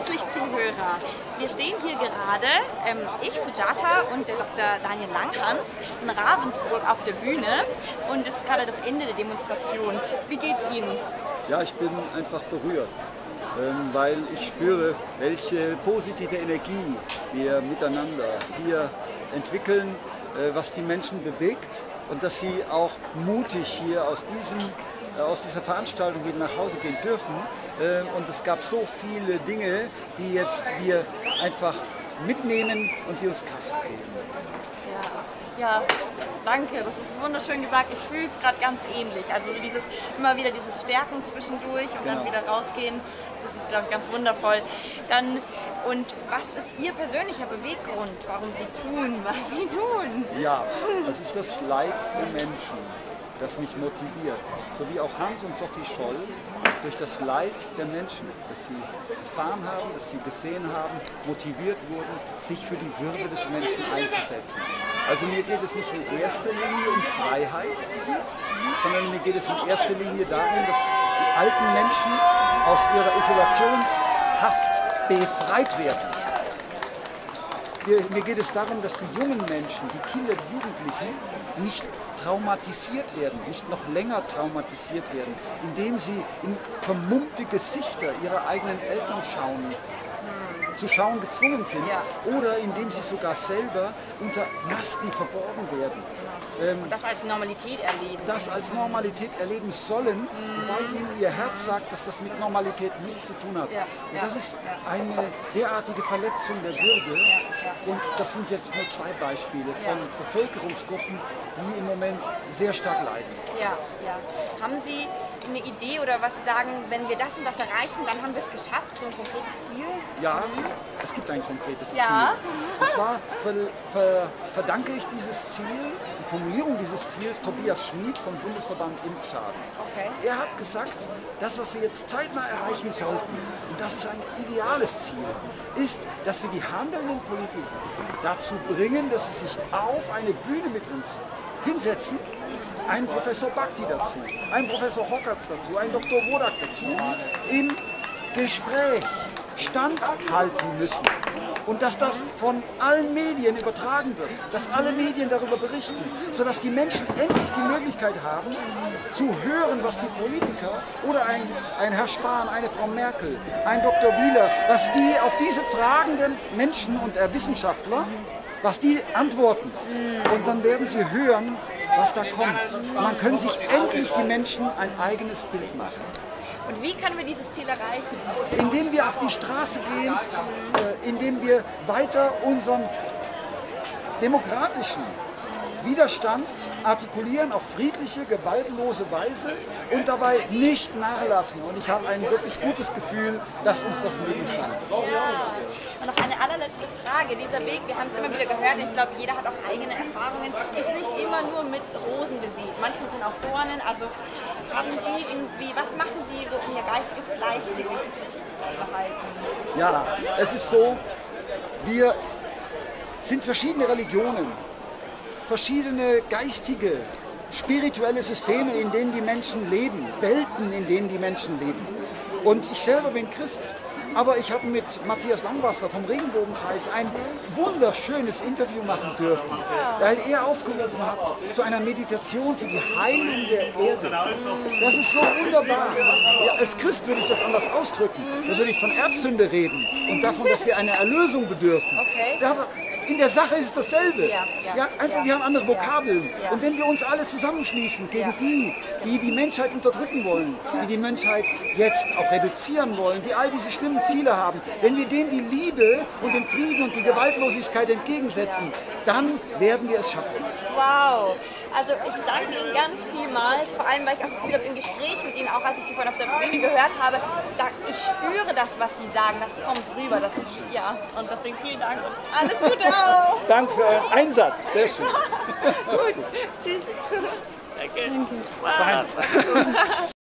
herzlich Zuhörer. Wir stehen hier gerade, ähm, ich, Sujata und der Dr. Daniel Langhans in Ravensburg auf der Bühne und es ist gerade das Ende der Demonstration. Wie geht's Ihnen? Ja, ich bin einfach berührt, ähm, weil ich spüre, welche positive Energie wir miteinander hier entwickeln, äh, was die Menschen bewegt und dass sie auch mutig hier aus diesem äh, aus dieser Veranstaltung wieder nach Hause gehen dürfen. Ähm, und es gab so viele Dinge, die jetzt wir einfach mitnehmen und die uns Kraft geben. Ja, ja danke, das ist wunderschön gesagt. Ich fühle es gerade ganz ähnlich. Also dieses immer wieder dieses Stärken zwischendurch und genau. dann wieder rausgehen, das ist, glaube ich, ganz wundervoll. Dann, und was ist Ihr persönlicher Beweggrund, warum Sie tun, was Sie tun? Ja, das ist das Leid der Menschen das mich motiviert. So wie auch Hans und Sophie Scholl durch das Leid der Menschen, das sie erfahren haben, das sie gesehen haben, motiviert wurden, sich für die Würde des Menschen einzusetzen. Also mir geht es nicht in erster Linie um Freiheit, sondern mir geht es in erster Linie darum, dass die alten Menschen aus ihrer Isolationshaft befreit werden. Mir geht es darum, dass die jungen Menschen, die Kinder, die Jugendlichen nicht traumatisiert werden, nicht noch länger traumatisiert werden, indem sie in vermummte Gesichter ihrer eigenen Eltern schauen zu schauen gezwungen sind ja. oder indem sie sogar selber unter Masken verborgen werden. Ähm, und das als Normalität erleben. Das als Normalität erleben sollen, mhm. wobei ihnen ihr Herz sagt, dass das mit Normalität nichts zu tun hat. Ja. Und das ist eine derartige Verletzung der Würde. Und das sind jetzt nur zwei Beispiele von Bevölkerungsgruppen, die im Moment sehr stark leiden. Ja, ja. Haben Sie eine Idee oder was Sie sagen, wenn wir das und das erreichen, dann haben wir es geschafft, so ein konkretes Ziel? Ja, es gibt ein konkretes ja. Ziel. Und zwar ver, ver, verdanke ich dieses Ziel, die Formulierung dieses Ziels, Tobias Schmid vom Bundesverband Impfschaden. Okay. Er hat gesagt, das, was wir jetzt zeitnah erreichen sollten, und das ist ein ideales Ziel, ist, dass wir die handelnden Politiker dazu bringen, dass sie sich auf eine Bühne mit uns hinsetzen, ein Professor Bhakti dazu, ein Professor Hockertz dazu, ein Dr. Wodak dazu, im Gespräch standhalten müssen. Und dass das von allen Medien übertragen wird, dass alle Medien darüber berichten, sodass die Menschen endlich die Möglichkeit haben, zu hören, was die Politiker oder ein, ein Herr Spahn, eine Frau Merkel, ein Dr. Wieler, was die auf diese Fragen der Menschen und der Wissenschaftler, was die antworten. Und dann werden sie hören, was da kommt. Man können sich endlich die Menschen ein eigenes Bild machen. Und wie können wir dieses Ziel erreichen? Indem wir auf die Straße gehen, äh, indem wir weiter unseren demokratischen Widerstand artikulieren auf friedliche, gewaltlose Weise und dabei nicht nachlassen. Und ich habe ein wirklich gutes Gefühl, dass uns das möglich sein wird. Ja. Und noch eine allerletzte Frage. Dieser Weg, wir haben es immer wieder gehört, ich glaube, jeder hat auch eigene Erfahrungen, ist nicht immer nur mit Rosen besiegt. Manchmal sind auch Dornen. Also haben Sie irgendwie, was machen Sie so, um Ihr geistiges Gleichgewicht zu behalten? Ja, es ist so, wir sind verschiedene Religionen verschiedene geistige, spirituelle Systeme, in denen die Menschen leben, Welten, in denen die Menschen leben. Und ich selber bin Christ, aber ich habe mit Matthias Langwasser vom Regenbogenkreis ein wunderschönes Interview machen dürfen, weil er aufgerufen hat zu einer Meditation für die Heilung der Erde. Das ist so wunderbar. Ja, als Christ würde ich das anders ausdrücken. Da würde ich von Erbsünde reden und davon, dass wir einer Erlösung bedürfen. In der Sache ist es dasselbe. Ja, einfach, wir haben andere Vokabeln. Und wenn wir uns alle zusammenschließen gegen die, die die Menschheit unterdrücken wollen, die die Menschheit jetzt auch reduzieren wollen, die all diese schlimmen Ziele haben, wenn wir denen die Liebe und den Frieden und die Gewaltlosigkeit entgegensetzen, dann werden wir es schaffen. Wow. Also ich danke Ihnen ganz vielmals, vor allem weil ich auch das Gefühl habe, im Gespräch mit Ihnen, auch als ich Sie vorhin auf der Bühne gehört habe, da, ich spüre das, was Sie sagen, das kommt rüber. Das, ja, und deswegen vielen Dank und alles Gute auch. Danke für euren Einsatz, sehr schön. Gut, tschüss. Danke. Danke. Wow.